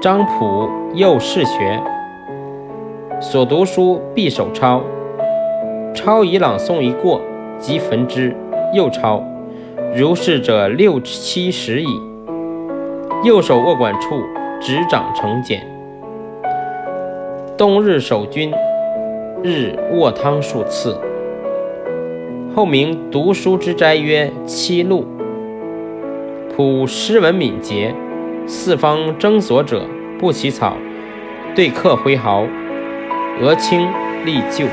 张溥幼试学，所读书必手抄。抄以朗诵一过，即焚之，又抄。如是者六七十矣。右手握管处，执掌成茧。冬日守军，日卧汤数次。后名读书之斋曰七录。普诗文敏捷，四方争所者不起草，对客挥毫，俄顷立就。